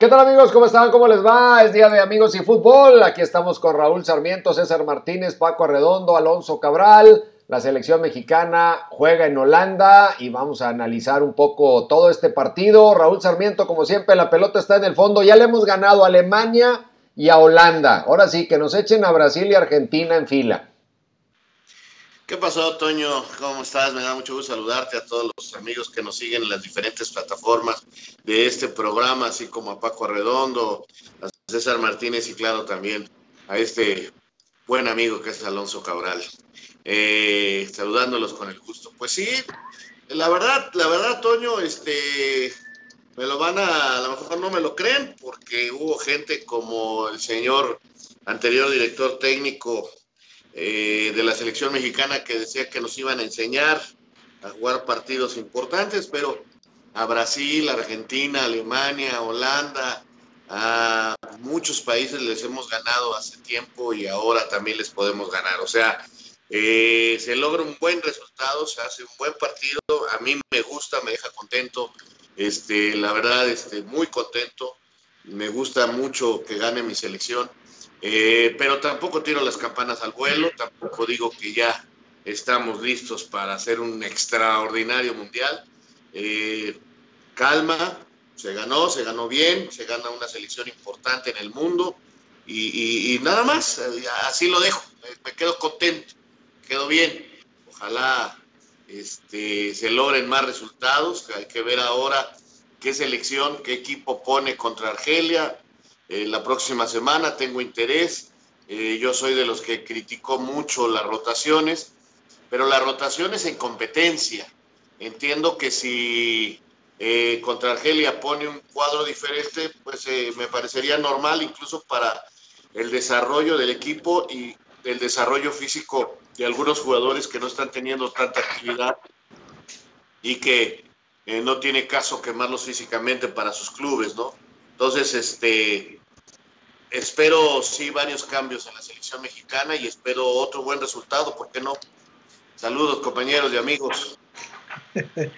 ¿Qué tal amigos? ¿Cómo están? ¿Cómo les va? Es día de amigos y fútbol. Aquí estamos con Raúl Sarmiento, César Martínez, Paco Arredondo, Alonso Cabral. La selección mexicana juega en Holanda y vamos a analizar un poco todo este partido. Raúl Sarmiento, como siempre, la pelota está en el fondo. Ya le hemos ganado a Alemania y a Holanda. Ahora sí, que nos echen a Brasil y Argentina en fila. ¿Qué pasó, Toño? ¿Cómo estás? Me da mucho gusto saludarte a todos los amigos que nos siguen en las diferentes plataformas de este programa, así como a Paco Arredondo, a César Martínez y claro también a este buen amigo que es Alonso Cabral. Eh, saludándolos con el gusto. Pues sí, la verdad, la verdad, Toño, este, me lo van a, a lo mejor no me lo creen, porque hubo gente como el señor anterior director técnico eh, de la selección mexicana que decía que nos iban a enseñar a jugar partidos importantes, pero a Brasil, Argentina, Alemania, Holanda, a muchos países les hemos ganado hace tiempo y ahora también les podemos ganar. O sea, eh, se logra un buen resultado, se hace un buen partido, a mí me gusta, me deja contento, este, la verdad, este, muy contento, me gusta mucho que gane mi selección. Eh, pero tampoco tiro las campanas al vuelo, tampoco digo que ya estamos listos para hacer un extraordinario mundial. Eh, calma, se ganó, se ganó bien, se gana una selección importante en el mundo y, nada más, eh, así lo dejo, me quedo contento, quedo bien. Ojalá este, se logren más resultados, hay que ver ahora qué selección, qué equipo pone contra Argelia, eh, la próxima semana, tengo interés. Eh, yo soy de los que criticó mucho las rotaciones, pero las rotaciones en competencia. Entiendo que si eh, contra Argelia pone un cuadro diferente, pues me parecería normal incluso para el desarrollo del equipo y el desarrollo físico de algunos jugadores que no están teniendo tanta actividad y que no tiene caso quemarlos físicamente para sus clubes, ¿no? Entonces, este, espero sí varios cambios en la selección mexicana y espero otro buen resultado, ¿por qué no? Saludos compañeros y amigos.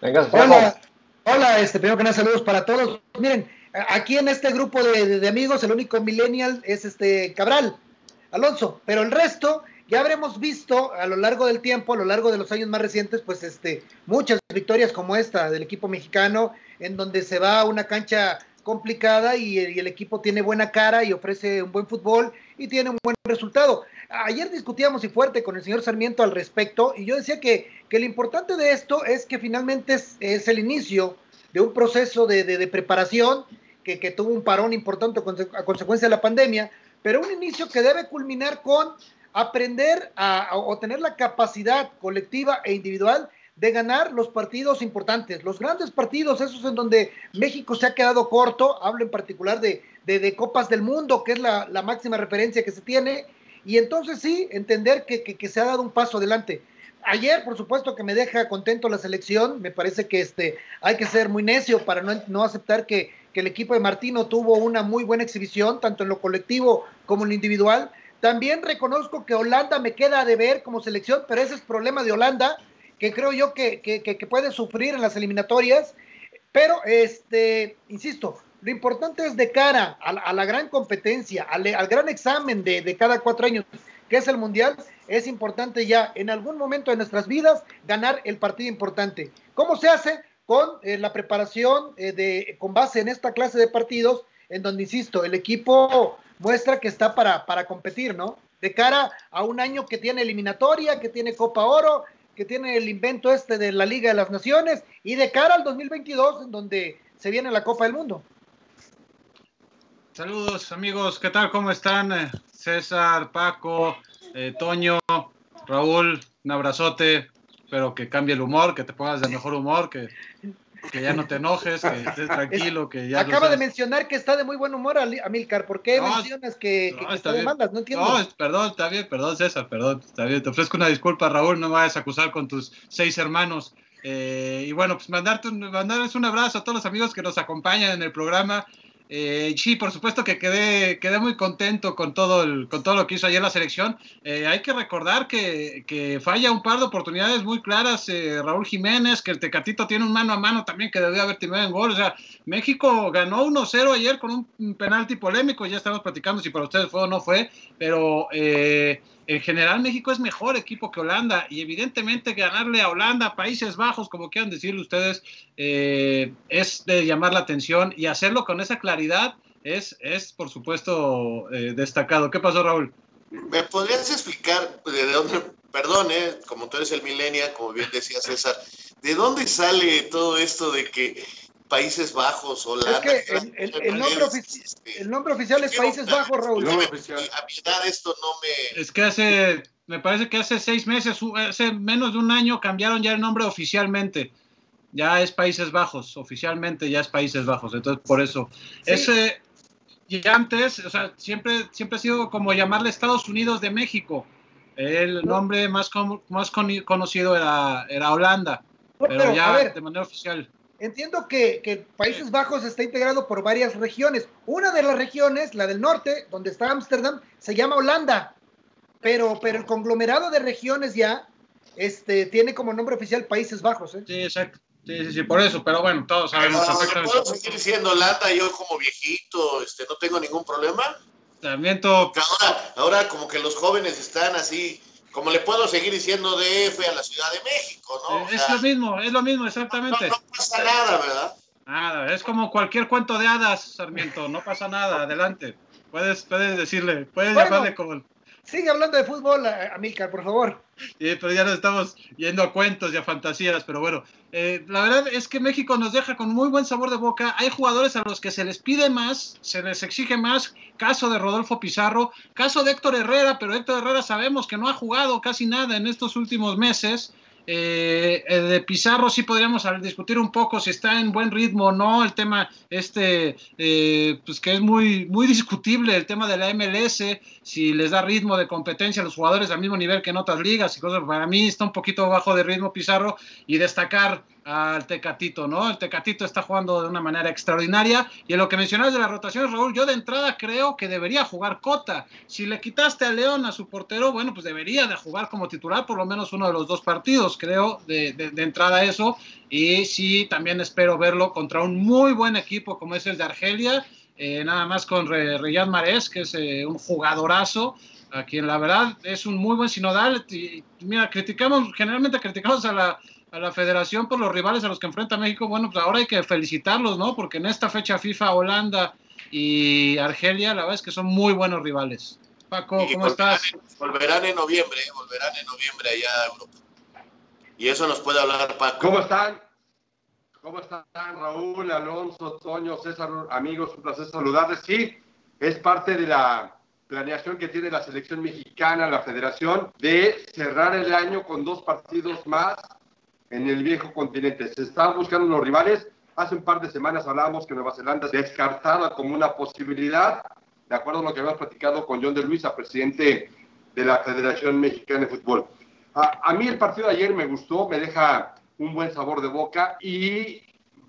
Venga, hola, hola, este, primero que nada saludos para todos. Miren, aquí en este grupo de, de, amigos el único millennial es este Cabral, Alonso, pero el resto ya habremos visto a lo largo del tiempo, a lo largo de los años más recientes, pues este, muchas victorias como esta del equipo mexicano, en donde se va a una cancha complicada y, el equipo tiene buena cara y ofrece un buen fútbol y tiene un buen resultado. Ayer discutíamos y fuerte con el señor Sarmiento al respecto y yo decía que, que lo importante de esto es que finalmente es, el inicio de un proceso de, preparación que, que, tuvo un parón importante a consecuencia de la pandemia, pero un inicio que debe culminar con aprender a, o tener la capacidad colectiva e individual de ganar los partidos importantes, los grandes partidos, esos en donde México se ha quedado corto, hablo en particular de, de, Copas del Mundo, que es la, máxima referencia que se tiene, y entonces sí, entender que, que, se ha dado un paso adelante. Ayer, por supuesto, que me deja contento la selección, me parece que este, hay que ser muy necio para no, no aceptar que, que el equipo de Martino tuvo una muy buena exhibición, tanto en lo colectivo como en lo individual. También reconozco que Holanda me queda de ver como selección, pero ese es problema de Holanda que creo yo que, que, puede sufrir en las eliminatorias, pero este, insisto, lo importante es de cara a, la gran competencia, al, gran examen de, cada cuatro años, que es el Mundial, es importante ya en algún momento de nuestras vidas ganar el partido importante. ¿Cómo se hace? Con eh, la preparación eh, de, con base en esta clase de partidos, en donde, insisto, el equipo muestra que está para, para competir, ¿no? De cara a un año que tiene eliminatoria, que tiene Copa Oro, que tiene el invento este de la Liga de las Naciones y de cara al 2022 en donde se viene la Copa del Mundo. Saludos amigos, ¿qué tal? ¿Cómo están? Eh, César, Paco, eh, Toño, Raúl, un abrazote, espero que cambie el humor, que te pongas de mejor humor, que que ya no te enojes, que estés tranquilo, que ya... Acaba de mencionar que está de muy buen humor Amilcar, ¿por qué mencionas que, que, está demandas? No entiendo. No, perdón, está bien, perdón César, perdón, está bien, te ofrezco una disculpa Raúl, no me vayas a acusar con tus seis hermanos. Eh, y bueno, pues mandarte mandarles un abrazo a todos los amigos que nos acompañan en el programa. Eh, sí, por supuesto que quedé, quedé muy contento con todo, el, con todo lo que hizo ayer la selección. Eh, hay que recordar que, falla un par de oportunidades muy claras eh, Raúl Jiménez, que el Tecatito tiene un mano a mano también que debió haber tenido en gol. O sea, México ganó 1-0 ayer con un penalti polémico, ya estamos platicando si para ustedes fue o no fue, pero en general México es mejor equipo que Holanda y evidentemente ganarle a Holanda, Países Bajos, como quieran decirle ustedes, es de llamar la atención y hacerlo con esa claridad es, es por supuesto, eh, destacado. ¿Qué pasó, Raúl? ¿Me podrías explicar de dónde, perdón, eh, como tú eres el millennial, como bien decía César, ¿de dónde sale todo esto de que Países Bajos, Holanda. Es que el, el, nombre, el nombre, oficial es Países Bajos, Raúl. a mi edad esto no me. Es que hace, me parece que hace seis meses, hace menos de un año cambiaron ya el nombre oficialmente ya es Países Bajos, oficialmente ya es Países Bajos, entonces por eso. Ese, y antes, o sea, siempre, siempre ha sido como llamarle Estados Unidos de México. El nombre más, más conocido era, era Holanda, pero, ya de manera oficial. Entiendo que, que, Países Bajos está integrado por varias regiones. Una de las regiones, la del norte, donde está Ámsterdam, se llama Holanda, pero, pero el conglomerado de regiones ya este, tiene como nombre oficial Países Bajos. ¿eh? Sí, exacto. Sí, sí, sí, por eso, pero bueno, todos sabemos. Pero, ¿Puedo seguir siendo lata yo como viejito? Este, ¿No tengo ningún problema? También todo... Ahora, ahora como que los jóvenes están así, como le puedo seguir diciendo DF a la Ciudad de México, ¿no? es lo mismo, es lo mismo, exactamente. No, pasa nada, ¿verdad? Nada, es como cualquier cuento de hadas, Sarmiento, no pasa nada, adelante. Puedes, puedes decirle, puedes llamarle como... Sigue hablando de fútbol, Amilcar, por favor. Sí, pero ya nos estamos yendo a cuentos y a fantasías, pero bueno, eh, la verdad es que México nos deja con muy buen sabor de boca. Hay jugadores a los que se les pide más, se les exige más. Caso de Rodolfo Pizarro, caso de Héctor Herrera, pero Héctor Herrera sabemos que no ha jugado casi nada en estos últimos meses. Eh, de Pizarro sí podríamos discutir un poco si está en buen ritmo o no, el tema este, eh, pues que es muy, muy discutible, el tema de la MLS, si les da ritmo de competencia a los jugadores al mismo nivel que en otras ligas y cosas, para mí está un poquito bajo de ritmo Pizarro y destacar al Tecatito, ¿no? El Tecatito está jugando de una manera extraordinaria. Y en lo que mencionabas de las rotaciones, Raúl, yo de entrada creo que debería jugar Cota. Si le quitaste a León a su portero, bueno, pues debería de jugar como titular por lo menos uno de los dos partidos, creo, de, de, entrada eso. Y sí, también espero verlo contra un muy buen equipo como es el de Argelia, eh, nada más con Riyad que es eh, un jugadorazo a quien la verdad es un muy buen sinodal. Y, mira, criticamos, generalmente criticamos a la, a la federación por los rivales a los que enfrenta México, bueno, pues ahora hay que felicitarlos, ¿no? Porque en esta fecha FIFA, Holanda y Argelia, la verdad es que son muy buenos rivales. Paco, ¿cómo estás? volverán en noviembre, ¿eh? volverán en noviembre allá a Europa. Y eso nos puede hablar Paco. ¿Cómo están? ¿Cómo están Raúl, Alonso, Toño, César, amigos? Un placer saludarles. Sí, es parte de la planeación que tiene la selección mexicana, la federación, de cerrar el año con dos partidos más en el viejo continente. Se están buscando los rivales. Hace un par de semanas hablábamos que Nueva Zelanda descartada como una posibilidad, de acuerdo a lo que habíamos platicado con John de Luisa, presidente de la Federación Mexicana de Fútbol. A, a mí el partido de ayer me gustó, me deja un buen sabor de boca y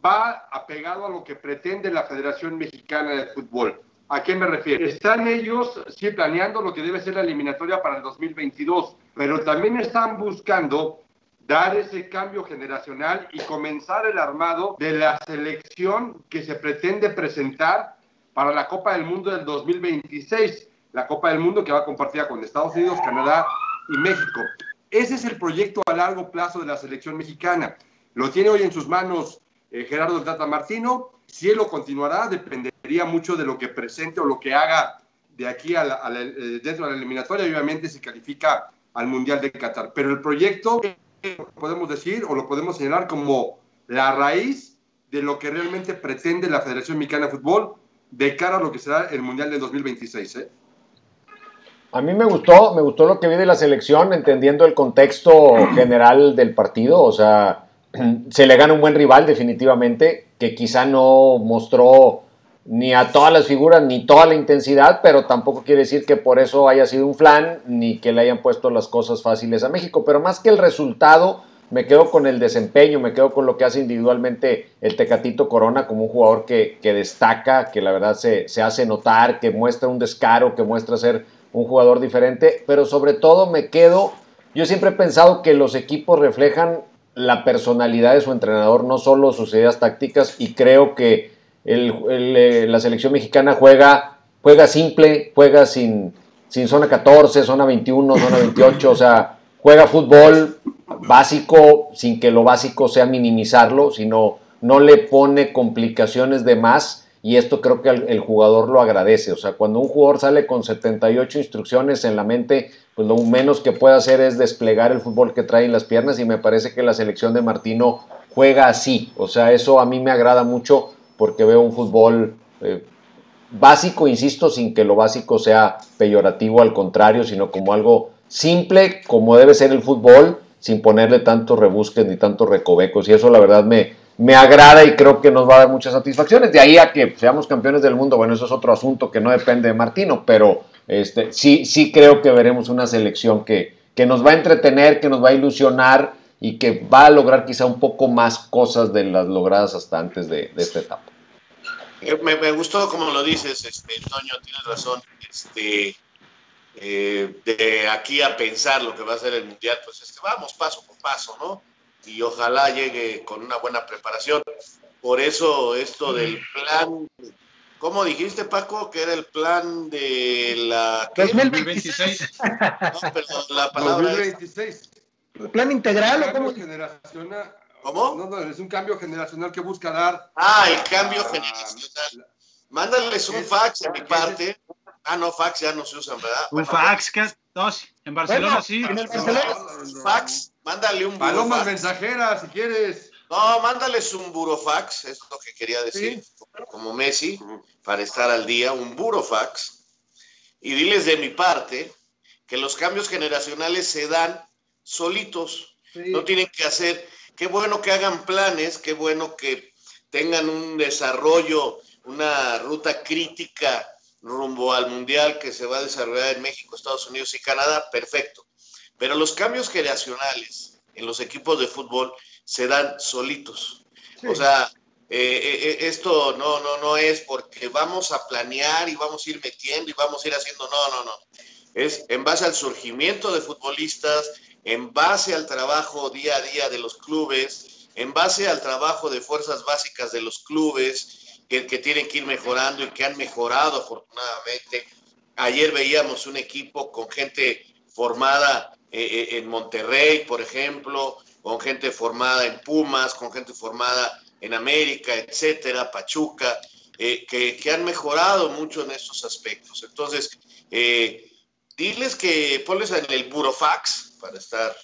va apegado a lo que pretende la Federación Mexicana de Fútbol. ¿A qué me refiero? Están ellos sí planeando lo que debe ser la eliminatoria para el 2022, pero también están buscando dar ese cambio generacional y comenzar el armado de la selección que se pretende presentar para la Copa del Mundo del 2026, la Copa del Mundo que va compartida con Estados Unidos, Canadá y México. Ese es el proyecto a largo plazo de la selección mexicana. Lo tiene hoy en sus manos eh, Gerardo Tata Martino. Si él lo continuará, dependería mucho de lo que presente o lo que haga de aquí eh, dentro de la eliminatoria. obviamente se califica al Mundial de Qatar. Pero el proyecto podemos decir o lo podemos señalar como la raíz de lo que realmente pretende la Federación Mexicana de Fútbol de cara a lo que será el Mundial de 2026. ¿eh? A mí me gustó, me gustó lo que vi de la selección, entendiendo el contexto general del partido. O sea, se le gana un buen rival, definitivamente, que quizá no mostró ni a todas las figuras ni toda la intensidad, pero tampoco quiere decir que por eso haya sido un flan ni que le hayan puesto las cosas fáciles a México. Pero más que el resultado, me quedo con el desempeño, me quedo con lo que hace individualmente el Tecatito Corona como un jugador que, destaca, que la verdad se, se, hace notar, que muestra un descaro, que muestra ser un jugador diferente, pero sobre todo me quedo, yo siempre he pensado que los equipos reflejan la personalidad de su entrenador, no solo sus ideas tácticas, y creo que eh, la selección mexicana juega, juega simple, juega sin, sin zona 14, zona 21, zona 28, o sea, juega fútbol básico sin que lo básico sea minimizarlo, sino no le pone complicaciones de más y esto creo que el, jugador lo agradece. O sea, cuando un jugador sale con 78 instrucciones en la mente, pues lo menos que puede hacer es desplegar el fútbol que trae en las piernas y me parece que la selección de Martino juega así. O sea, eso a mí me agrada mucho porque veo un fútbol eh, básico, insisto, sin que lo básico sea peyorativo, al contrario, sino como algo simple, como debe ser el fútbol, sin ponerle tantos rebusques ni tantos recovecos. Y eso la verdad me, me agrada y creo que nos va a dar muchas satisfacciones. De ahí a que seamos campeones del mundo, bueno, eso es otro asunto que no depende de Martino, pero este, sí, sí creo que veremos una selección que, que nos va a entretener, que nos va a ilusionar y que va a lograr quizá un poco más cosas de las logradas hasta antes de, esta etapa. Eh, me, me, gustó como lo dices, este, Toño, tienes razón. Este, eh, de aquí a pensar lo que va a ser el Mundial, pues este, vamos paso por paso, ¿no? Y ojalá llegue con una buena preparación. Por eso esto del plan, ¿cómo dijiste Paco? Que era el plan de la... 2026. No, perdón, la palabra 2026. ¿Plan integral o cómo? Generacional. ¿Cómo? No, no, es un cambio generacional que busca dar. Ah, el cambio generacional. Mándales un fax de mi parte Ah, no, fax ya no se usan, ¿verdad? Un fax, ¿qué? No, en Barcelona sí. En el Barcelona. Fax, mándale un burofax. Palomas mensajeras, si quieres. No, mándales un burofax, es lo que quería decir, como Messi, para estar al día, un burofax. Y diles de mi parte que los cambios generacionales se dan solitos, no tienen que hacer, qué bueno que hagan planes, qué bueno que tengan un desarrollo, una ruta crítica rumbo al Mundial que se va a desarrollar en México, Estados Unidos y Canadá, perfecto. Pero los cambios generacionales en los equipos de fútbol se dan solitos. O sea, eh, eh, eh, esto no, no, no es porque vamos a planear y vamos a ir metiendo y vamos a ir haciendo, no, no, no. Es en base al surgimiento de futbolistas, en base al trabajo día a día de los clubes, en base al trabajo de fuerzas básicas de los clubes, que, tienen que ir mejorando y que han mejorado afortunadamente. Ayer veíamos un equipo con gente formada eh, eh, en Monterrey, por ejemplo, con gente formada en Pumas, con gente formada en América, etcétera, Pachuca, eh, que, han mejorado mucho en estos aspectos. Entonces, diles que ponles en el burofax para estar,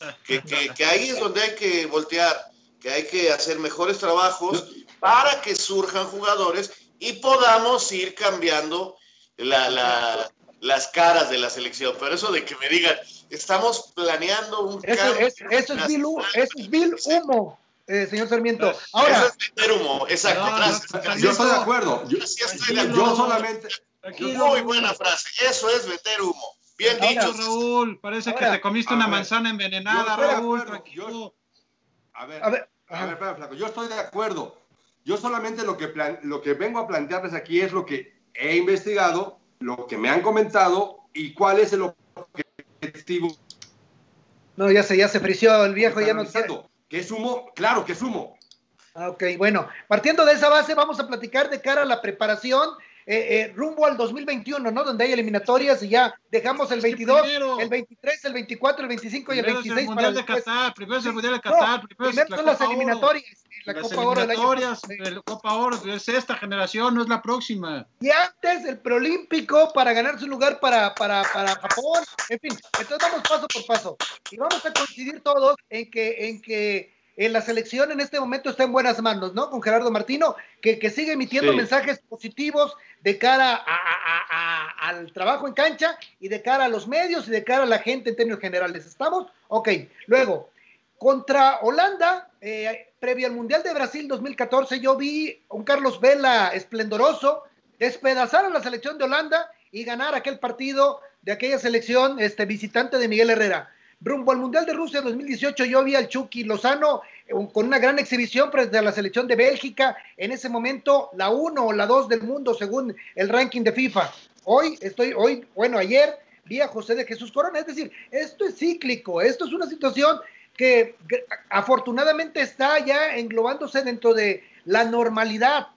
que, que, ahí es donde hay que voltear, que hay que hacer mejores trabajos para que surjan jugadores y podamos ir cambiando las caras de la selección. Pero eso de que me digan, estamos planeando un eso, cambio. Es, eso, es vil, eso es vil humo. Eh, señor Sarmiento. Ahora, eso es vender humo, exacto. yo estoy de acuerdo. Yo, estoy de acuerdo. solamente. Muy buena frase. Eso es vender humo. Bien dicho, Raúl. Parece que te comiste una manzana envenenada, Raúl. a ver, a ver, a ver, flaco. Yo estoy de acuerdo. Yo solamente lo que, lo que vengo a plantearles aquí es lo que he investigado, lo que me han comentado y cuál es el objetivo. No, ya se, ya se frició el viejo, ya no sé. ¿Qué es humo? Claro que es humo. Ah, ok, bueno, partiendo de esa base, vamos a platicar de cara a la preparación eh, eh, rumbo al 2021, ¿no? Donde hay eliminatorias y ya dejamos el 22, el 23, el 24, el 25 y el 26 el mundial de Qatar, primero es el Mundial de Qatar, primero, son las eliminatorias, la las Copa Oro del Copa Oro, es esta generación, no es la próxima. Y antes el preolímpico para ganar su lugar para, para, para Japón, en fin, entonces vamos paso por paso. Y vamos a coincidir todos en que en que en la selección en este momento está en buenas manos, ¿no? Con Gerardo Martino, que, que sigue emitiendo mensajes positivos de cara al trabajo en cancha y de cara a los medios y de cara a la gente en términos generales. ¿Estamos? Ok. Luego, contra Holanda, eh, previo al Mundial de Brasil 2014, yo vi un Carlos Vela esplendoroso despedazar a la selección de Holanda y ganar aquel partido de aquella selección este, visitante de Miguel Herrera. Rumbo al Mundial de Rusia 2018 yo vi al Chucky Lozano eh, con una gran exhibición frente a la selección de Bélgica, en ese momento la 1 o la 2 del mundo según el ranking de FIFA. Hoy estoy, hoy, bueno, ayer vi a José de Jesús Corona, es decir, esto es cíclico, esto es una situación que afortunadamente está ya englobándose dentro de la normalidad.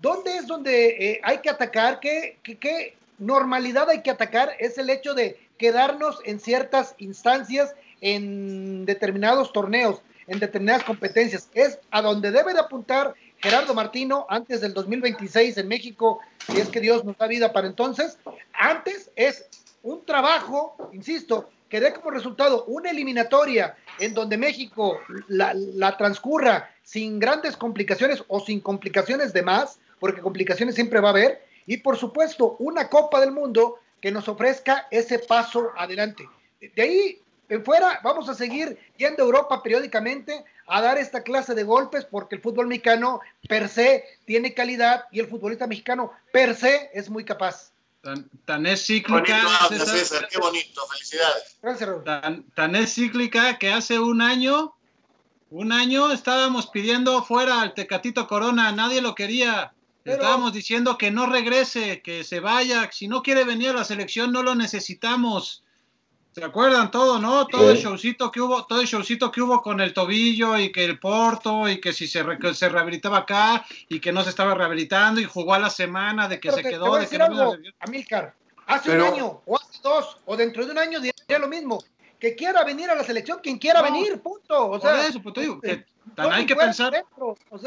¿Dónde es donde eh, hay que atacar? ¿Qué, qué normalidad hay que atacar? Es el hecho de quedarnos en ciertas instancias, en determinados torneos, en determinadas competencias. Es a donde debe de apuntar Gerardo Martino antes del 2026 en México, si es que Dios nos da vida para entonces. Antes es un trabajo, insisto, que dé como resultado una eliminatoria en donde México la, la, transcurra sin grandes complicaciones o sin complicaciones de más, porque complicaciones siempre va a haber, y por supuesto una Copa del Mundo que nos ofrezca ese paso adelante. De ahí en fuera vamos a seguir yendo a Europa periódicamente a dar esta clase de golpes porque el fútbol mexicano per se tiene calidad y el futbolista mexicano per se es muy capaz. Tan, es cíclica. César, qué bonito, felicidades. Tan, tan, es cíclica que hace un año, un año estábamos pidiendo fuera al Tecatito Corona, nadie lo quería. Estábamos diciendo que no regrese, que se vaya, si no quiere venir a la selección no lo necesitamos. ¿Se acuerdan todo, no? Todo el showcito que hubo, todo el showcito que hubo con el tobillo y que el Porto y que si se, se rehabilitaba acá y que no se estaba rehabilitando y jugó a la semana de que se quedó, de que no Amilcar, hace un año o hace dos o dentro de un año diría lo mismo que quiera venir a la selección, quien quiera venir, punto. O sea, eso, pues digo, que, hay que pensar,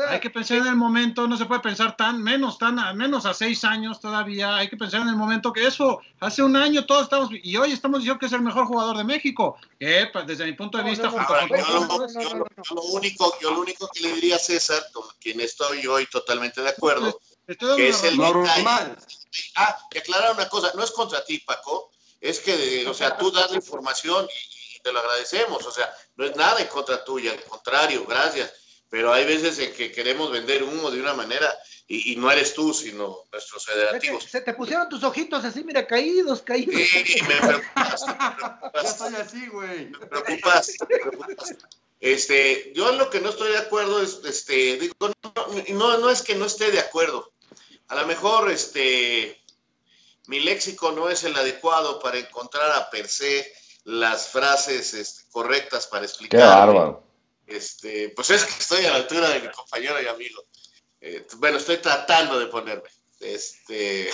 hay que pensar en el momento, no se puede pensar tan menos, tan menos a seis años todavía, hay que pensar en el momento que eso, hace un año todos estamos, y hoy estamos diciendo que es el mejor jugador de México, que desde mi punto de vista, yo, lo único, yo lo único que le diría a César, con quien estoy hoy totalmente de acuerdo, que es el normal. Ah, y aclarar una cosa, no es contra ti, Paco, es que, o sea, tú das la información y, te lo agradecemos, o sea, no es nada en contra tuya, al contrario, gracias, pero hay veces en que queremos vender humo de una manera y, no eres tú, sino nuestros federativos. Se te pusieron tus ojitos así, mira, caídos, caídos. Sí, me preocupas. Ya estoy así, güey. Me preocupas, me preocupas. Este, yo lo que no estoy de acuerdo es, este, digo, no, no, no es que no esté de acuerdo. A lo mejor, este, mi léxico no es el adecuado para encontrar a per se las frases este, correctas para explicar. Qué bárbaro. Este, pues es que estoy a la altura de mi compañero y amigo. Eh, bueno, estoy tratando de ponerme. Este,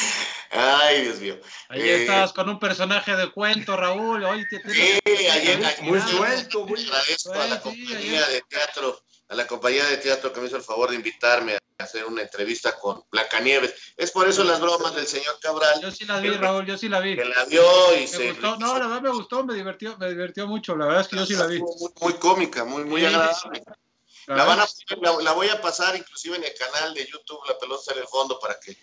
ay, Dios mío. Ahí eh, estabas con un personaje de cuento, Raúl. Hoy te sí, ayer, muy suelto, muy agradezco a la compañía de teatro, a la compañía de teatro que me hizo el favor de invitarme hacer una entrevista con Blancanieves. Es por eso las bromas del señor Cabral. Yo sí la vi, Raúl, yo sí la vi. Que la vio y me se... Gustó. No, la verdad me gustó, me divirtió, me divirtió mucho. La verdad es que yo sí la vi. Muy, cómica, muy, muy agradable. La, van a, la, voy a pasar inclusive en el canal de YouTube, La Pelota en el Fondo, para que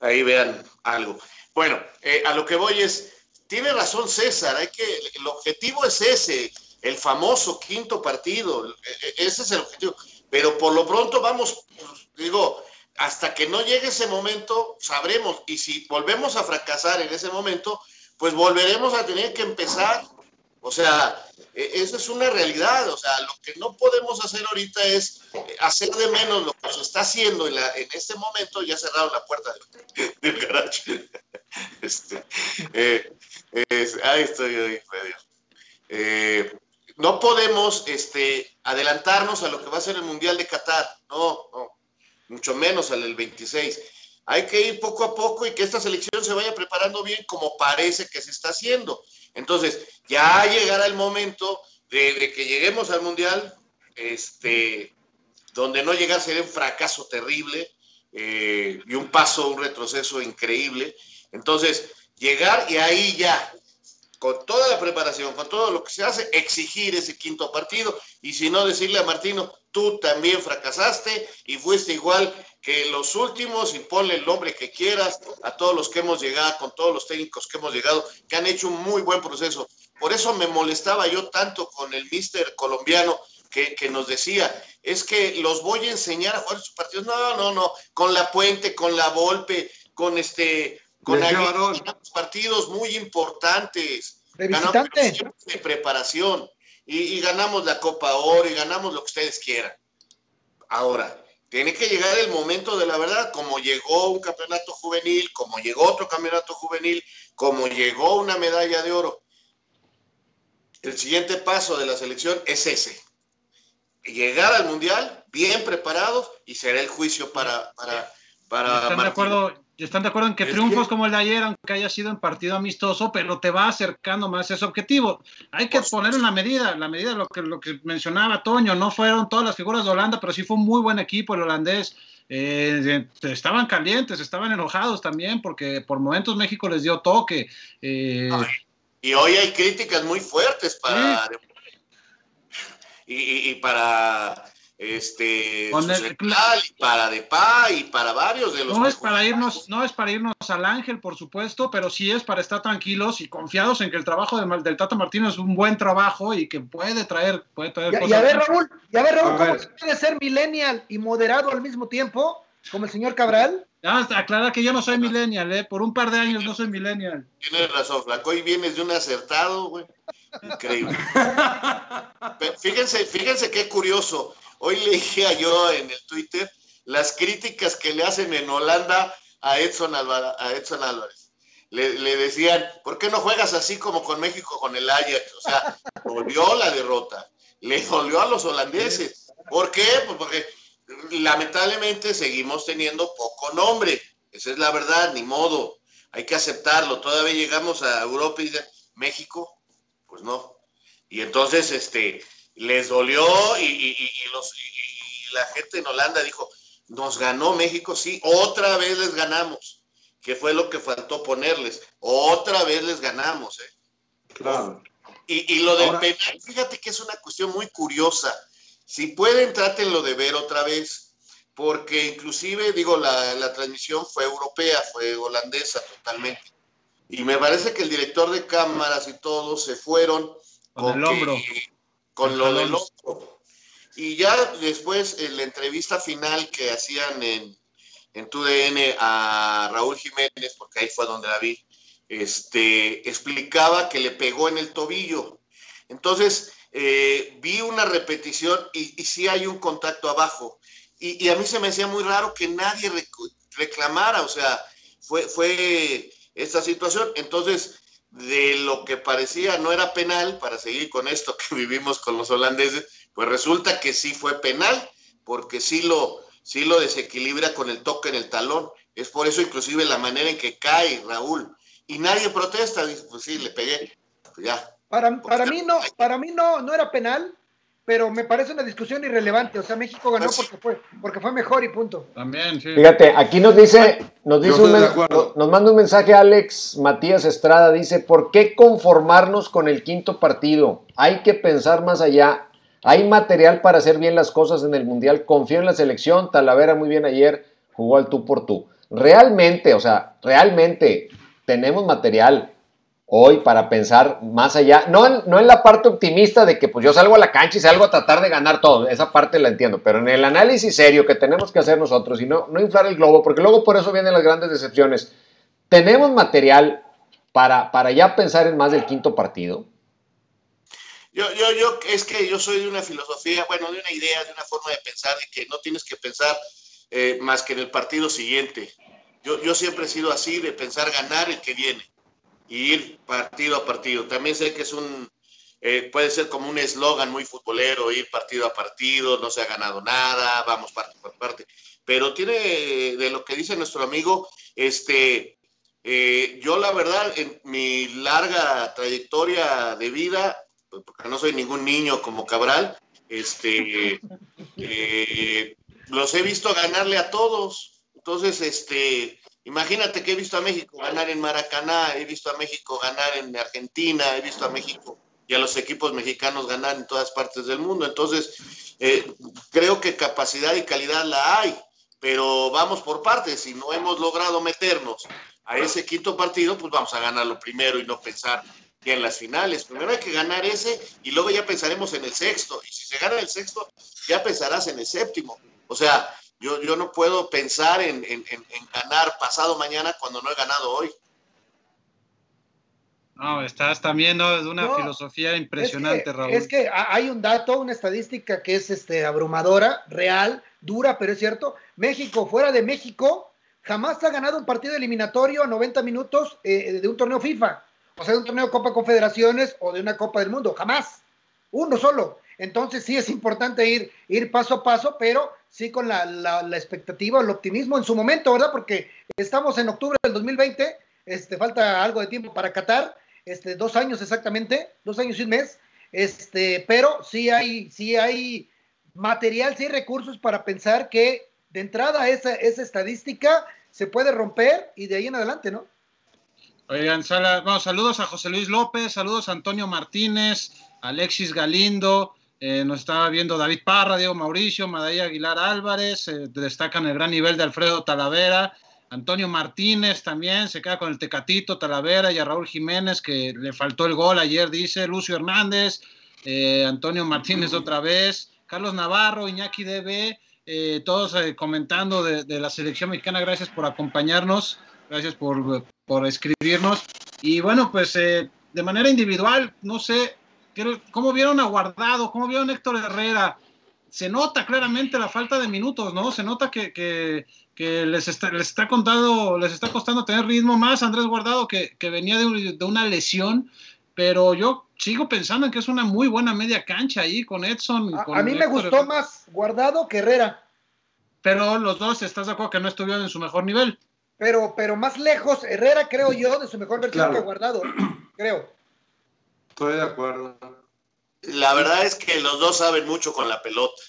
ahí vean algo. Bueno, eh, a lo que voy es, tiene razón César, hay que, el objetivo es ese, el famoso quinto partido, e, e, ese es el objetivo. Pero por lo pronto vamos digo, hasta que no llegue ese momento, sabremos. Y si volvemos a fracasar en ese momento, pues volveremos a tener que empezar. O sea, e, eso es una realidad. O sea, lo que no podemos hacer ahorita es hacer de menos lo que se está haciendo en, en este momento. Ya cerraron la puerta del, garage. Este, eh, ahí estoy ahí. Eh, no podemos este, adelantarnos a lo que va a ser el Mundial de Qatar. No, no mucho menos al del 26. Hay que ir poco a poco y que esta selección se vaya preparando bien como parece que se está haciendo. Entonces, ya llegará el momento de, que lleguemos al Mundial, este, donde no llegar sería un fracaso terrible eh, y un paso, un retroceso increíble. Entonces, llegar y ahí ya, con toda la preparación, con todo lo que se hace, exigir ese quinto partido y si no decirle a Martino, tú también fracasaste y fuiste igual que los últimos y ponle el nombre que quieras a todos los que hemos llegado, con todos los técnicos que hemos llegado, que han hecho un muy buen proceso. Por eso me molestaba yo tanto con el mister colombiano que, nos decía, es que los voy a enseñar a jugar sus partidos. No, no, no, con la Puente, con la Volpe, con este, con partidos muy importantes. Ganamos de preparación. Y, ganamos la Copa Oro y ganamos lo que ustedes quieran. Ahora, tiene que llegar el momento de la verdad, como llegó un campeonato juvenil, como llegó otro campeonato juvenil, como llegó una medalla de oro. El siguiente paso de la selección es ese. Llegar al Mundial bien preparados y será el juicio para... para, para ¿Están, de acuerdo, ¿Están de acuerdo en que triunfos como el de ayer, aunque haya sido en partido amistoso, pero te va acercando más a ese objetivo? Hay que poner en la medida, la medida lo que, lo que mencionaba Toño, no fueron todas las figuras de Holanda, pero sí fue un muy buen equipo el holandés. Eh, estaban calientes, estaban enojados también, porque por momentos México les dio toque. Eh, y hoy hay críticas muy fuertes para... Y, y, para este Con el, y para Depa y para varios de los no es para irnos no es para irnos al Ángel por supuesto pero sí es para estar tranquilos y confiados en que el trabajo del, del Tata Martino es un buen trabajo y que puede traer puede traer y, cosas y a ver Raúl y a ver Raúl cómo se puede ser millennial y moderado al mismo tiempo como el señor Cabral Ah, aclara que yo no soy millennial, ¿eh? Por un par de años no soy millennial. Tienes razón, Flaco. Hoy vienes de un acertado, güey. Increíble. fíjense, fíjense qué curioso. Hoy leía yo en el Twitter las críticas que le hacen en Holanda a Edson, a Edson Álvarez. Le, decían, ¿por qué no juegas así como con México con el Ajax? O sea, volvió la derrota. Le volvió a los holandeses. ¿Por qué? Pues porque lamentablemente seguimos teniendo poco nombre. Esa es la verdad, ni modo. Hay que aceptarlo. Todavía llegamos a Europa y dicen, México, pues no. Y entonces, este, les dolió y, los, y la gente en Holanda dijo, nos ganó México, sí, otra vez les ganamos. ¿Qué fue lo que faltó ponerles? Otra vez les ganamos, ¿eh? Claro. Y, lo del penal, fíjate que es una cuestión muy curiosa si pueden, trátenlo de ver otra vez, porque inclusive, digo, la, transmisión fue europea, fue holandesa totalmente. Y me parece que el director de cámaras y todos se fueron con, el hombro. con lo del hombro. Y ya después, en la entrevista final que hacían en, en TUDN a Raúl Jiménez, porque ahí fue donde la vi, este, explicaba que le pegó en el tobillo. Entonces, eh, vi una repetición y, y, sí hay un contacto abajo. Y, a mí se me hacía muy raro que nadie reclamara, o sea, fue, fue esta situación. Entonces, de lo que parecía no era penal, para seguir con esto que vivimos con los holandeses, pues resulta que sí fue penal, porque sí lo, sí lo desequilibra con el toque en el talón. Es por eso inclusive la manera en que cae Raúl. Y nadie protesta, dice, pues sí, le pegué, pues ya, para, para mí no, para mí no, no era penal, pero me parece una discusión irrelevante. O sea, México ganó porque fue, porque fue mejor y punto. También, sí. Fíjate, aquí nos dice, nos dice nos manda un mensaje Alex Matías Estrada, dice, ¿por qué conformarnos con el quinto partido? Hay que pensar más allá. Hay material para hacer bien las cosas en el Mundial. Confío en la selección. Talavera muy bien ayer, jugó al tú por tú. Realmente, o sea, realmente tenemos material hoy para pensar más allá, no en, no en la parte optimista de que pues yo salgo a la cancha y salgo a tratar de ganar todo, esa parte la entiendo, pero en el análisis serio que tenemos que hacer nosotros y no, no inflar el globo, porque luego por eso vienen las grandes decepciones, tenemos material para, para ya pensar en más del quinto partido. Yo, yo, yo, es que yo soy de una filosofía, bueno, de una idea, de una forma de pensar, de que no tienes que pensar eh, más que en el partido siguiente. Yo, yo siempre he sido así, de pensar ganar el que viene y ir partido a partido. También sé que es un, eh, puede ser como un eslogan muy futbolero, ir partido a partido, no se ha ganado nada, vamos parte por parte. Pero tiene, de lo que dice nuestro amigo, este, eh, yo la verdad, en mi larga trayectoria de vida, pues, porque no soy ningún niño como Cabral, este, eh, los he visto ganarle a todos. Entonces, este, Imagínate que he visto a México ganar en Maracaná, he visto a México ganar en Argentina, he visto a México y a los equipos mexicanos ganar en todas partes del mundo. Entonces, eh, creo que capacidad y calidad la hay, pero vamos por partes. Si no hemos logrado meternos a ese quinto partido, pues vamos a ganarlo primero y no pensar que en las finales. Primero hay que ganar ese y luego ya pensaremos en el sexto. Y si se gana el sexto, ya pensarás en el séptimo. O sea, yo, yo no puedo pensar en, ganar pasado mañana cuando no he ganado hoy. No, estás también de una filosofía impresionante, Raúl. Es que hay un dato, una estadística que es este, abrumadora, real, dura, pero es cierto. México, fuera de México, jamás ha ganado un partido eliminatorio a 90 minutos eh, de un torneo FIFA, o sea, de un torneo de Copa Confederaciones o de una Copa del Mundo, jamás. Uno solo. Entonces sí es importante ir, ir paso a paso, pero sí con la, la, la expectativa, el optimismo en su momento, ¿verdad? Porque estamos en octubre del 2020, este, falta algo de tiempo para Qatar este, dos años exactamente, dos años y un mes, este, pero sí hay, sí hay material, sí hay recursos para pensar que de entrada esa, esa estadística se puede romper y de ahí en adelante, ¿no? Oigan, saludos a José Luis López, saludos a Antonio Martínez, Alexis Galindo, eh, nos estaba viendo David Parra, Diego Mauricio, Madaya Aguilar Álvarez, eh, destacan el gran nivel de Alfredo Talavera, Antonio Martínez también se queda con el Tecatito, Talavera y a Raúl Jiménez, que le faltó el gol ayer, dice Lucio Hernández, eh, Antonio Martínez otra vez, Carlos Navarro, Iñaki DB, eh, todos comentando de, la selección mexicana. Gracias por acompañarnos, gracias por, por escribirnos. Y bueno, pues de manera individual, no sé, ¿cómo vieron a Guardado? ¿Cómo vieron a Héctor Herrera? se nota claramente la falta de minutos, ¿no? Se nota que, que, que les, está, les, está contando, les está costando tener ritmo más Andrés Guardado que, que venía de, de, una lesión, pero yo sigo pensando en que es una muy buena media cancha ahí con Edson. A, con a mí me gustó más Guardado que Herrera. Pero los dos, ¿estás de acuerdo que no estuvieron en su mejor nivel? Pero, pero más lejos, Herrera creo yo, de su mejor versión claro. que Guardado, creo. Estoy de acuerdo. La verdad es que los dos saben mucho con la pelota,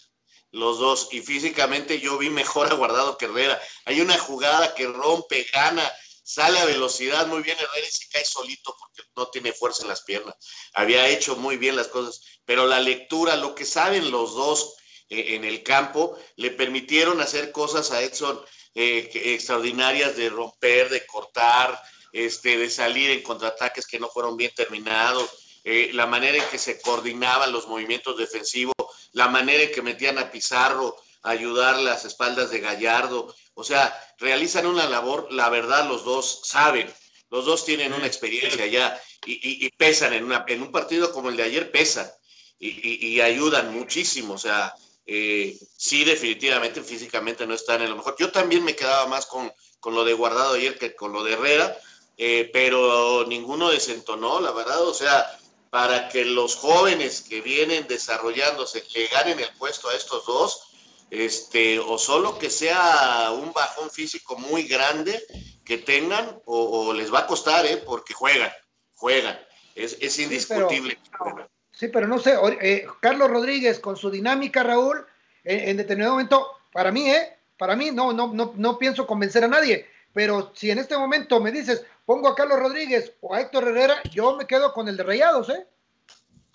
los dos, y físicamente yo vi mejor a Guardado que Herrera. Hay una jugada que rompe, gana, sale a velocidad muy bien Herrera y se cae solito porque no tiene fuerza en las piernas. Había hecho muy bien las cosas, pero la lectura, lo que saben los dos eh, en el campo, le permitieron hacer cosas a Edson eh, extraordinarias de romper, de cortar, este, de salir en contraataques que no fueron bien terminados eh, la manera en que se coordinaban los movimientos defensivos, la manera en que metían a Pizarro a ayudar las espaldas de Gallardo. O sea, realizan una labor, la verdad los dos saben, los dos tienen una experiencia ya y, y, pesan en, una, en un partido como el de ayer, pesan y, y ayudan muchísimo. O sea, eh, sí, definitivamente físicamente no están en lo mejor. Yo también me quedaba más con, con lo de Guardado ayer que con lo de Herrera, eh, pero ninguno desentonó, la verdad. O sea, para que los jóvenes que vienen desarrollándose le ganen el puesto a estos dos, este, o solo que sea un bajón físico muy grande que tengan, o, o les va a costar, ¿eh? porque juegan, juegan, es, es indiscutible. Sí pero, sí, pero no sé, eh, Carlos Rodríguez con su dinámica, Raúl, en, en, determinado momento, para mí, ¿eh? Para mí, no, no, no, no pienso convencer a nadie, pero si en este momento me dices, pongo a Carlos Rodríguez o a Héctor Herrera, yo me quedo con el de Rayados, ¿eh?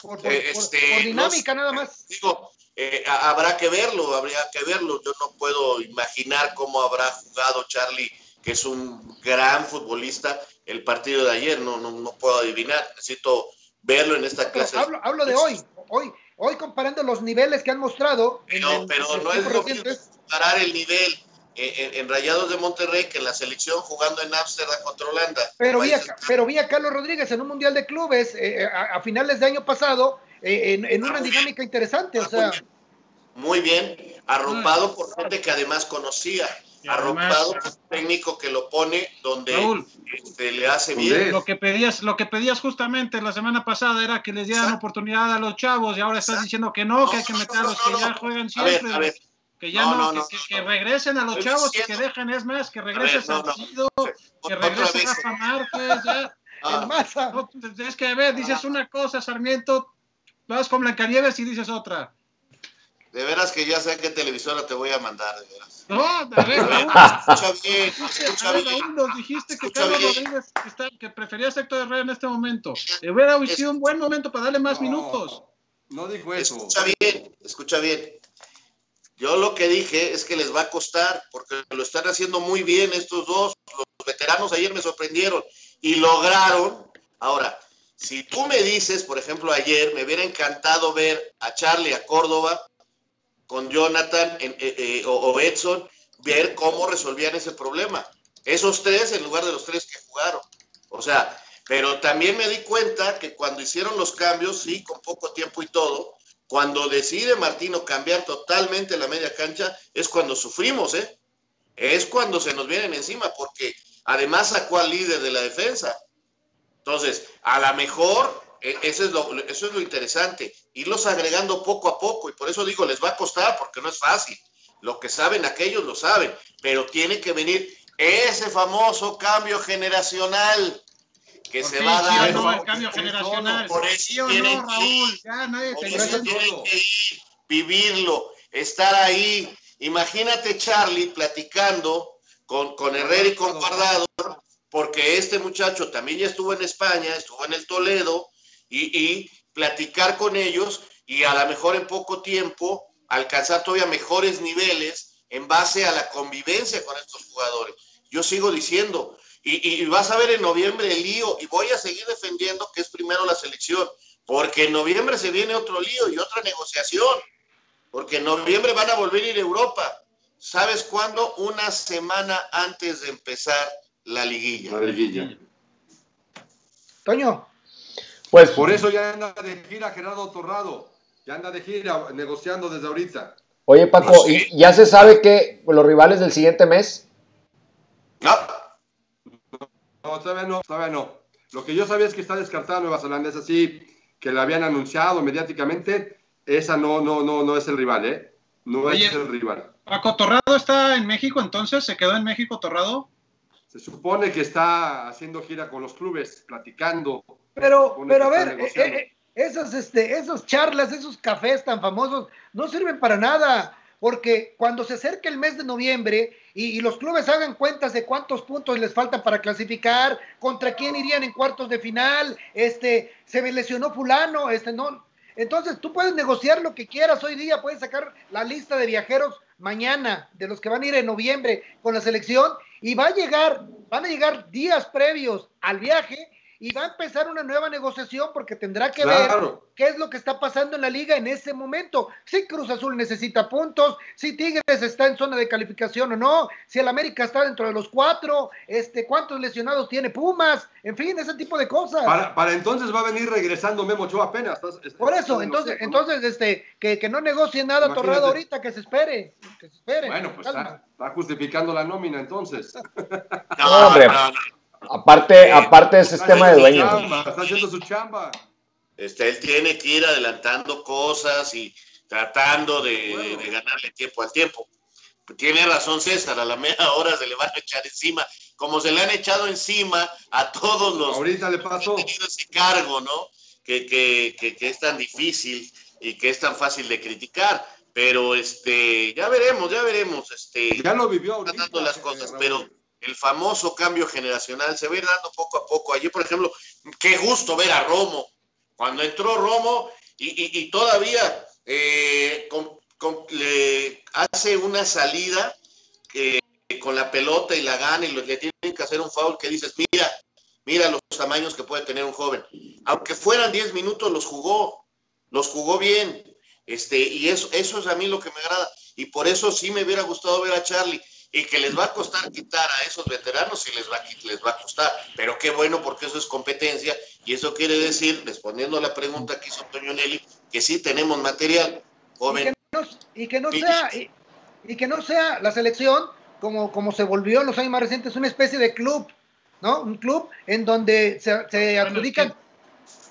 Por, por, este, por, por dinámica no, nada más. Digo, eh, habrá que verlo, habría que verlo. Yo no puedo imaginar cómo habrá jugado Charlie, que es un gran futbolista, el partido de ayer. No, no, no puedo adivinar. Necesito verlo en esta clase. Hablo, hablo de hoy, hoy, hoy comparando los niveles que han mostrado. Pero, en, pero no es lo mismo comparar el nivel en, en, Rayados de Monterrey que en la selección jugando en Ámsterdam contra Holanda. Pero vi, a, pero vi a Carlos Rodríguez en un Mundial de Clubes eh, a, a, finales de año pasado eh, en, en, una dinámica interesante. O sea. Muy bien, arropado por gente que además conocía. Arropado por un técnico que lo pone donde Raúl, este, le hace bien. Lo que pedías, lo que pedías justamente la semana pasada era que les dieran Exacto. oportunidad a los chavos y ahora estás Exacto. diciendo que no, no, que hay que meter a los que ya juegan siempre. A ver, a ver, que ya no, no, no que, que, que, regresen a los chavos y que dejen, es más, que regrese Salcido, que regrese Rafa Márquez, ya. Ah. Masa. es que a ver, dices una cosa, Sarmiento, vas con Blancanieves y dices otra. De veras que ya sé a qué televisora te voy a mandar, de veras. No, a ver, Raúl, escucha bien, escucha bien. Nos dijiste que Carlos Rodríguez está, que preferías a Héctor Herrera en este momento. Hubiera sido un buen momento para darle más minutos. No dijo eso. Escucha bien, escucha bien. Yo lo que dije es que les va a costar, porque lo están haciendo muy bien estos dos. Los veteranos ayer me sorprendieron y lograron. Ahora, si tú me dices, por ejemplo, ayer, me hubiera encantado ver a Charlie, a Córdoba, con Jonathan en, eh, eh, o, o Edson, ver cómo resolvían ese problema. Esos tres en lugar de los tres que jugaron. O sea, Pero también me di cuenta que cuando hicieron los cambios, sí, con poco tiempo y todo, cuando decide Martino cambiar totalmente la media cancha, es cuando sufrimos, ¿eh? Es cuando se nos vienen encima, porque además sacó al líder de la defensa. Entonces, a lo mejor, e, eso es lo, eso es lo interesante, irlos agregando poco a poco, y por eso digo, les va a costar, porque no es fácil. Lo que saben aquellos lo saben, pero tiene que venir ese famoso cambio generacional que se va a dar. no, el cambio generacional. Por eso tienen no, Raúl, ya nadie por eso tienen que ir, vivirlo, estar ahí. Imagínate Charlie platicando con, con Herrera y con Guardado, porque este muchacho también ya estuvo en España, estuvo en el Toledo, y, y platicar con ellos y a lo mejor en poco tiempo alcanzar todavía mejores niveles en base a la convivencia con estos jugadores. Yo sigo diciendo, y, vas a ver en noviembre el lío, y voy a seguir defendiendo que es primero la selección, porque en noviembre se viene otro lío y otra negociación, porque en noviembre van a volver a ir a Europa. ¿Sabes cuándo? Una semana antes de empezar la liguilla. La liguilla. Toño. Pues por eso ya anda de gira Gerardo Torrado, ya anda de gira negociando desde ahorita. Oye, Paco, ¿y ya se sabe que los rivales del siguiente mes? No. No, todavía no, todavía no. Lo que yo sabía es que está descartada Nueva Zelanda, es así, que la habían anunciado mediáticamente. Esa no, no, no, no es el rival, ¿eh? No es el rival. Paco Torrado está en México entonces, ¿se quedó en México Torrado? Se supone que está haciendo gira con los clubes, platicando. Pero, pero a ver, eh, eh, esas, este, esos charlas, esos cafés tan famosos, no sirven para nada, porque cuando se acerca el mes de noviembre y, los clubes hagan cuentas de cuántos puntos les faltan para clasificar, contra quién irían en cuartos de final, este, se lesionó fulano, este, no. Entonces tú puedes negociar lo que quieras hoy día, puedes sacar la lista de viajeros mañana, de los que van a ir en noviembre con la selección, y va a llegar, van a llegar días previos al viaje y va a empezar una nueva negociación porque tendrá que ver qué es lo que está pasando en la liga en ese momento. Si Cruz Azul necesita puntos, si Tigres está en zona de calificación o no, si el América está dentro de los cuatro, este, cuántos lesionados tiene Pumas, en fin, ese tipo de cosas. Para, entonces va a venir regresando Memo Ochoa apenas. Por eso, entonces, entonces este, que, que no negocie nada Torrado ahorita, que se espere, que se espere. Bueno, pues está, justificando la nómina entonces. No, hombre. Aparte, aparte de sistema de dueños. está haciendo su chamba. Este, él tiene que ir adelantando cosas y tratando de, ganarle tiempo al tiempo. Tiene razón César, a la media hora se le van a echar encima, como se le han echado encima a todos los Ahorita le pasó. ese cargo, ¿no? Que, que, que, es tan difícil y que es tan fácil de criticar. Pero este, ya veremos, ya veremos. Este, ya lo vivió ahorita. Dando las cosas, pero el famoso cambio generacional se va a ir dando poco a poco. Allí, por ejemplo, qué gusto ver a Romo. Cuando entró Romo y, todavía eh, le hace una salida eh, con la pelota y la gana y le tienen que hacer un foul que dices, mira, mira los tamaños que puede tener un joven. Aunque fueran 10 minutos, los jugó, los jugó bien. Este, y eso, eso es a mí lo que me agrada. Y por eso sí me hubiera gustado ver a Charlie y que les va a costar quitar a esos veteranos y les va, les va a costar. Pero qué bueno porque eso es competencia y eso quiere decir, respondiendo a la pregunta que hizo Antonio Nelly, que sí tenemos material joven. Y que no, sea, y, que no sea la selección como, como se volvió en los años más recientes, una especie de club, ¿no? Un club en donde se, se adjudican...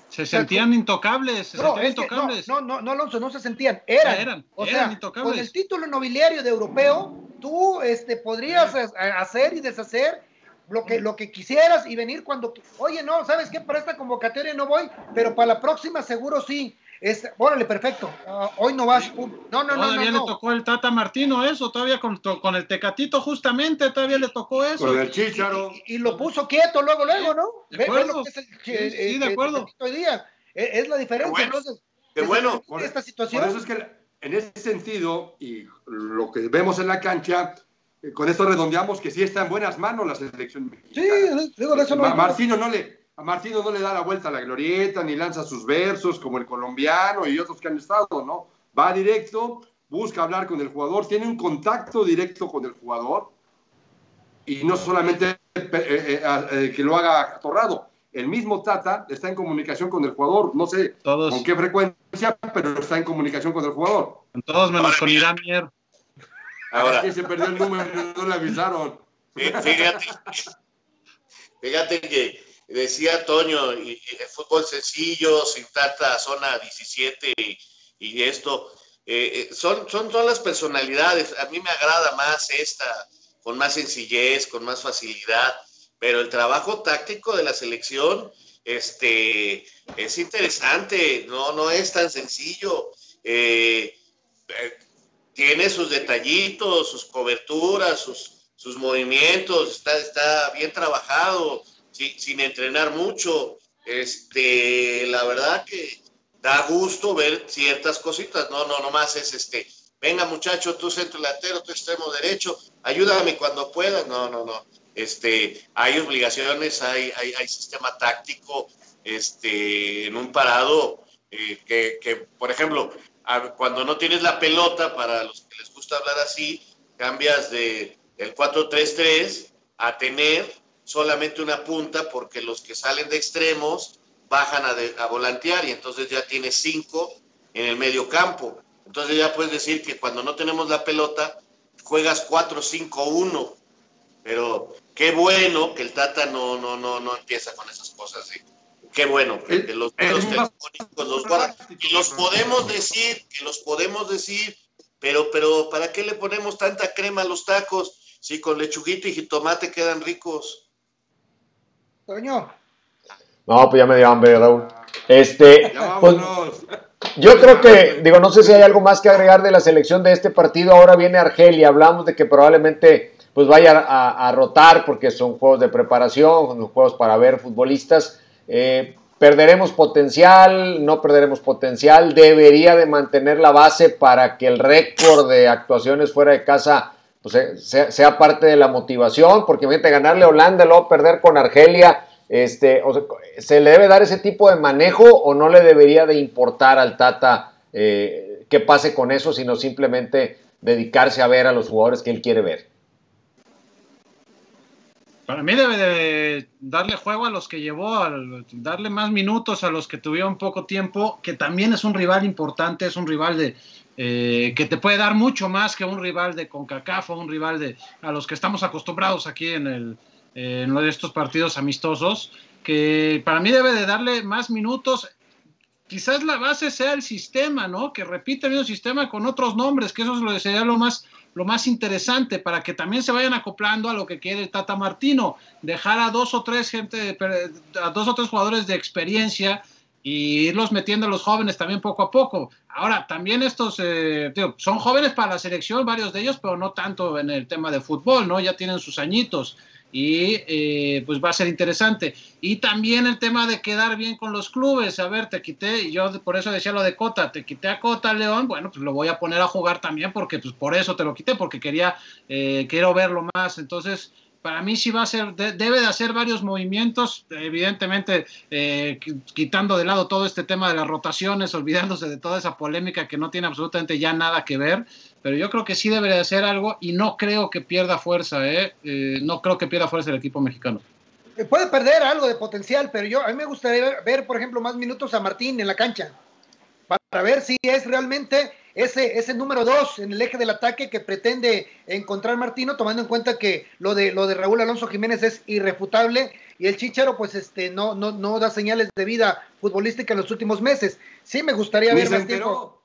Se sentían intocables, se no, sentían intocables. No, no, no, Alonso, no se sentían, eran. eran o sea, intocables. con el título nobiliario de europeo, tú este, podrías hacer y deshacer lo que, lo que quisieras y venir cuando, oye, no, ¿sabes qué? Para esta convocatoria no voy, pero para la próxima seguro sí. Este, órale, perfecto. Ah, hoy no vas. No, no, no. Todavía le tocó el Tata Martino eso, todavía con, con, el Tecatito, justamente, todavía le tocó eso. Con el Chicharo. Y, lo puso quieto luego, luego, ¿no? De acuerdo. sí, de acuerdo. Hoy día. E, es, la diferencia. Entonces, qué bueno. esta situación. Por eso es que en ese sentido, y lo que vemos en la cancha, eh, con esto redondeamos que sí está en buenas manos la selección mexicana. Sí, digo, eso no Martino no le, a Martino no le da la vuelta a la glorieta, ni lanza sus versos como el colombiano y otros que han estado, ¿no? Va directo, busca hablar con el jugador, tiene un contacto directo con el jugador y no solamente eh, eh, que lo haga atorrado, el mismo Tata está en comunicación con el jugador. No sé con qué frecuencia, pero está en comunicación con el jugador. Con todos menos con Irán Mier. Ahora que se perdió el número, no le avisaron. Fíjate, fíjate que decía Toño, y, el fútbol sencillo, sin tanta zona 17 y, esto, eh, eh, son, son todas las personalidades. A mí me agrada más esta, con más sencillez, con más facilidad, pero el trabajo táctico de la selección este, es interesante, no, no es tan sencillo. Eh, tiene sus detallitos, sus coberturas, sus, sus movimientos, está, está bien trabajado sin, entrenar mucho. Este, la verdad que da gusto ver ciertas cositas. No, no, nomás es este, venga muchacho, tú centro delantero, tú extremo derecho, ayúdame cuando puedas. No, no, no. Este, hay obligaciones, hay, hay, sistema táctico, este, en un parado, eh, que, que, por ejemplo, cuando no tienes la pelota, para los que les gusta hablar así, cambias de el 4-3-3 a tener solamente una punta porque los que salen de extremos bajan a, volantear y entonces ya tienes cinco en el medio campo. Entonces ya puedes decir que cuando no tenemos la pelota juegas 4-5-1. Pero qué bueno que el Tata no, no, no, no empieza con esas cosas. Qué bueno que, los, los los guarda. Y los podemos decir, que los podemos decir, pero, pero ¿para qué le ponemos tanta crema a los tacos si con lechuguito y jitomate quedan ricos? Toño. No, pues ya me dio hambre, Raúl. Este, pues, yo creo que, digo, no sé si hay algo más que agregar de la selección de este partido. Ahora viene Argelia, hablamos de que probablemente pues vaya a, rotar porque son juegos de preparación, son juegos para ver futbolistas. Eh, perderemos potencial, no perderemos potencial. Debería de mantener la base para que el récord de actuaciones fuera de casa pues, eh, sea, parte de la motivación, porque fíjate, ganarle a Holanda, luego perder con Argelia, este, ¿se le debe dar ese tipo de manejo o no le debería de importar al Tata eh, qué pase con eso, sino simplemente dedicarse a ver a los jugadores que él quiere ver? Para mí debe de darle juego a los que llevó, darle más minutos a los que tuvieron poco tiempo, que también es un rival importante, es un rival de, eh, que te puede dar mucho más que un rival de CONCACAF o un rival de a los que estamos acostumbrados aquí en, el, en estos partidos amistosos, que para mí debe de darle más minutos. Quizás la base sea el sistema, ¿no? Que repite el mismo sistema con otros nombres, que eso sería lo más, lo más interesante para que también se vayan acoplando a lo que quiere Tata Martino, dejar a dos o tres gente, a dos o tres jugadores de experiencia y irlos metiendo a los jóvenes también poco a poco. Ahora, también estos eh, son jóvenes para la selección, varios de ellos, pero no tanto en el tema de fútbol, ¿no? Ya tienen sus añitos y eh, pues va a ser interesante. Y también el tema de quedar bien con los clubes. A ver, te quité, yo por eso decía lo de Cota, te quité a Cota León, bueno, pues lo voy a poner a jugar también porque pues por eso te lo quité, porque quería, eh, quiero verlo más. Entonces, para mí sí va a ser, debe de hacer varios movimientos, evidentemente eh, quitando de lado todo este tema de las rotaciones, olvidándose de toda esa polémica que no tiene absolutamente ya nada que ver, pero yo creo que sí debe de hacer algo y no creo que pierda fuerza, ¿eh? eh no creo que pierda fuerza el equipo mexicano. Eh, puede perder algo de potencial, pero yo a mí me gustaría ver, por ejemplo, más minutos a Martín en la cancha, para ver si es realmente ese, ese número dos en el eje del ataque que pretende encontrar Martino, tomando en cuenta que lo de, lo de Raúl Alonso Jiménez es irrefutable y el Chicharo pues este no, no, no da señales de vida futbolística en los últimos meses. Sí me gustaría ver más tiempo.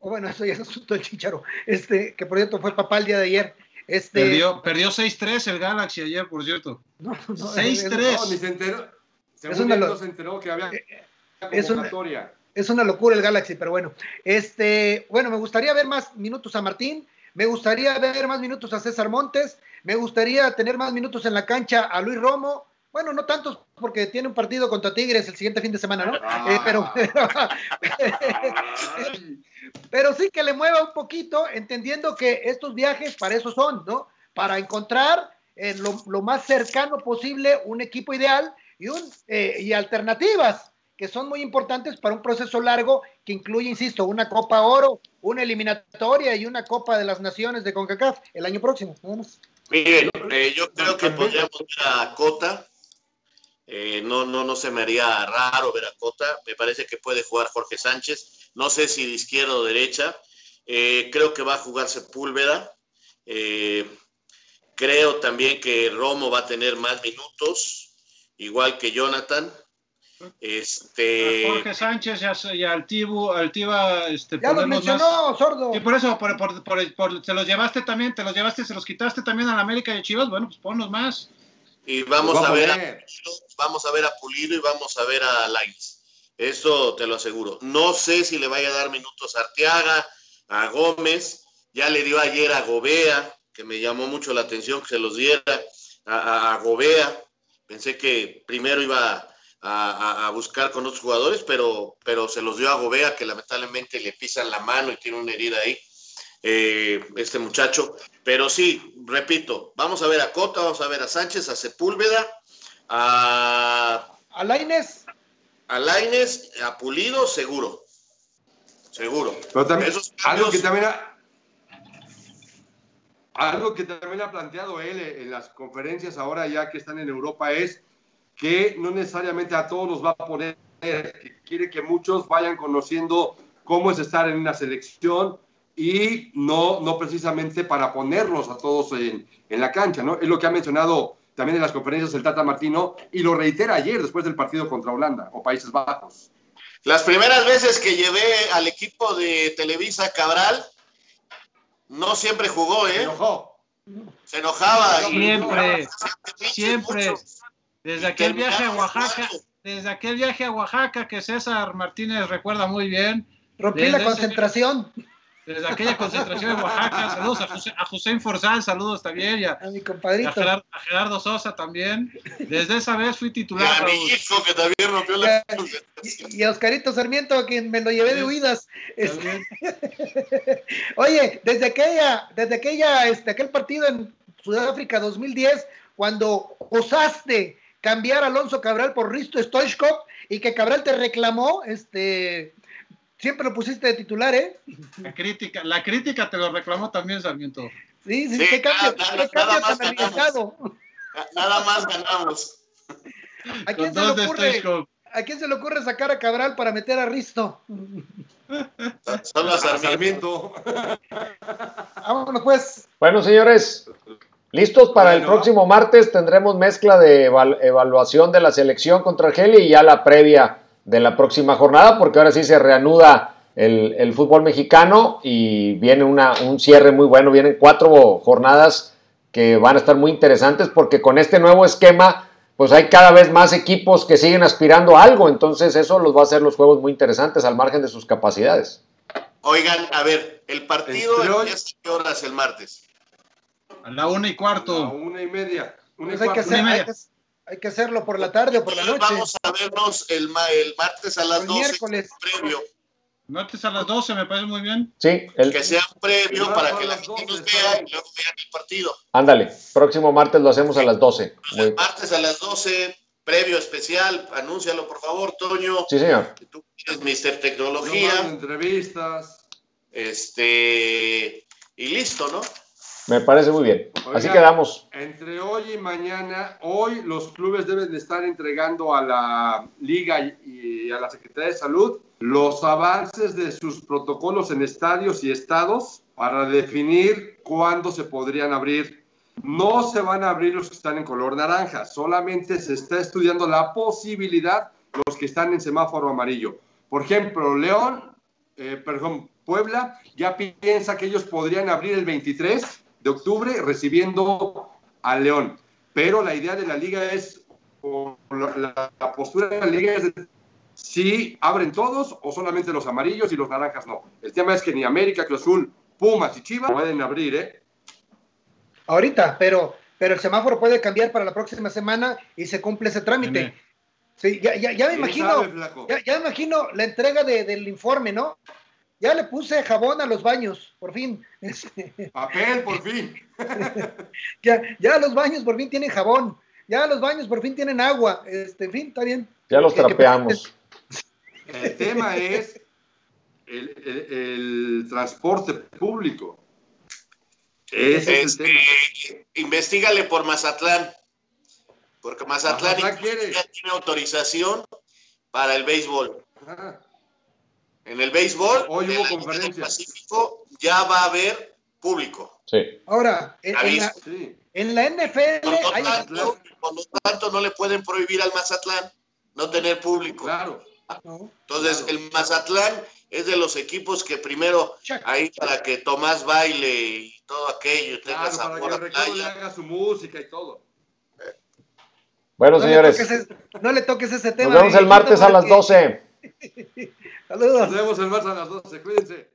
bueno, eso ya es asunto del Chicharo, este, que por cierto fue papá el día de ayer. Este... Perdió, perdió 6-3 el Galaxy ayer, por cierto. No, no, 6-3. No, ni se enteró. es una, se enteró que había eh, es una, es una locura el Galaxy, pero bueno. Este, bueno, me gustaría ver más minutos a Martín, me gustaría ver más minutos a César Montes, me gustaría tener más minutos en la cancha a Luis Romo. Bueno, no tantos porque tiene un partido contra Tigres el siguiente fin de semana, ¿no? Eh, pero, pero, sí que le mueva un poquito, entendiendo que estos viajes para eso son, ¿no? Para encontrar en lo, más cercano posible un equipo ideal y, un, eh, y alternativas que son muy importantes para un proceso largo que incluye, insisto, una Copa Oro, una eliminatoria y una Copa de las Naciones de CONCACAF el año próximo. Miren, eh, yo creo que podríamos ir a Cota Eh, no, no, no se me haría raro ver a Cota. Me parece que puede jugar Jorge Sánchez. No sé si de izquierda o derecha. Eh, creo que va a jugar Sepúlveda. Eh, creo también que Romo va a tener más minutos, igual que Jonathan. Este... Jorge Sánchez y Altivo, Altiva, este, ya lo mencionó, sordo. Y por eso, por, por, por, se los llevaste también, te los llevaste, se los quitaste también a la América y Chivas, bueno, pues ponlos más. Y vamos, a ver a, Pulido, vamos a ver a Pulido y vamos a ver a Lainez. Eso te lo aseguro. No sé si le vaya a dar minutos a Arteaga, a Gómez, ya le dio ayer a Gobea, que me llamó mucho la atención que se los diera, a, a, Gobea. Pensé que primero iba a, a, buscar con otros jugadores, pero, pero se los dio a Gobea, que lamentablemente le pisan la mano y tiene una herida ahí. Eh, este muchacho. Pero sí, repito, vamos a ver a Cota, vamos a ver a Sánchez, a Sepúlveda, a... A Laines. A Laines, a Pulido, seguro. Seguro. Pero también, algo que también ha, algo que también ha planteado él en las conferencias ahora ya que están en Europa es que no necesariamente a todos los va a poner, que quiere que muchos vayan conociendo cómo es estar en una selección, y no, no precisamente para ponerlos a todos en, en, la cancha, ¿no? Es lo que ha mencionado también en las conferencias el Tata Martino y lo reitera ayer después del partido contra Holanda o Países Bajos. Las primeras veces que llevé al equipo de Televisa Cabral, no siempre jugó, ¿eh? Se enojó. Se enojaba. Siempre, siempre. Desde aquel viaje a Oaxaca, desde aquel viaje a Oaxaca que César Martínez recuerda muy bien. Rompí la concentración. Desde aquella concentración en Oaxaca, saludos a, José, a José Forzal, saludos también, y a, mi compadrito. A Gerardo, Sosa también. Desde esa vez fui titular. Y a mi hijo que también rompió la y, y, a Oscarito Sarmiento, a quien me lo llevé de huidas. Este... Oye, desde aquella, desde aquella, este, aquel partido en Sudáfrica 2010, cuando osaste cambiar a Alonso Cabral por Risto Stoichkov y que Cabral te reclamó, este Siempre lo pusiste de titular, ¿eh? La crítica, la crítica te lo reclamó también, Sarmiento. Sí, sí, sí qué cambio, nada, qué cambio tan arriesgado. Nada más ganamos. ¿A quién, se le ocurre, ¿A quién se le ocurre sacar a Cabral para meter a Risto? Solo a Sarmiento. Vámonos pues. Bueno, señores, listos para el próximo martes. Tendremos mezcla de evaluación de la selección contra Argelia y ya la previa de la próxima jornada, porque ahora sí se reanuda el, fútbol mexicano y viene una, un cierre muy bueno, vienen cuatro jornadas que van a estar muy interesantes porque con este nuevo esquema pues hay cada vez más equipos que siguen aspirando a algo, entonces eso los va a hacer los juegos muy interesantes al margen de sus capacidades. Oigan, a ver, el partido es qué horas el martes? A la una y cuarto. A la una y media. Una y pues hay, que hacer, hay que hacerlo por la tarde o por la noche. Vamos a vernos el, el martes a las el 12. Miércoles. Previo. Martes a las 12 me parece muy bien. Sí. El... Que sea previo para que la gente nos vea y luego vean el partido. Ándale, próximo martes lo hacemos a las 12. Muy... Martes a las 12, previo especial, anúncialo por favor, Toño. Sí, señor. Tú eres Mr. Tecnología. No entrevistas. Este, y listo, ¿no? Me parece muy bien. Así quedamos. Entre hoy y mañana, hoy los clubes deben de estar entregando a la liga y a la Secretaría de Salud los avances de sus protocolos en estadios y estados para definir cuándo se podrían abrir. No se van a abrir los que están en color naranja, solamente se está estudiando la posibilidad los que están en semáforo amarillo. Por ejemplo, León, eh, perdón, Puebla ya piensa que ellos podrían abrir el 23 de octubre recibiendo a León. Pero la idea de la liga es, la, postura de la liga es si abren todos o solamente los amarillos y los naranjas no. El tema es que ni América, Cruz Azul, Pumas y Chivas pueden abrir, ¿eh? Ahorita, pero, pero el semáforo puede cambiar para la próxima semana y se cumple ese trámite. Sí, ya, ya, ya me imagino, ya, ya, me imagino la entrega de, del informe, ¿no? Ya le puse jabón a los baños, por fin. Papel, por fin. ya, ya los baños por fin tienen jabón. Ya los baños por fin tienen agua. Este, en fin, está bien. Ya los trapeamos. El tema es el, transporte público. Ese es el este, tema. Investígale por Mazatlán. Porque Mazatlán, Mazatlán ya tiene autorización para el béisbol. Ajá. En el béisbol, Hoy en hubo conferencia. Pacífico, ya va a haber público. Sí. Ahora, en, en la. Sí. en la NFL Por lo, hay tanto, por lo tanto, no le pueden prohibir al Mazatlán no tener público. Claro. ¿no? Entonces, Claro. el Mazatlán es de los equipos que primero, Check. ahí para que Tomás baile y todo aquello, tenga Claro, para que sabor playa. haga su música y todo. Bueno, No señores, ese, no le toques ese tema. nos vemos el martes a las porque- 12. Saludos. Nos vemos el martes a las 12. Cuídense.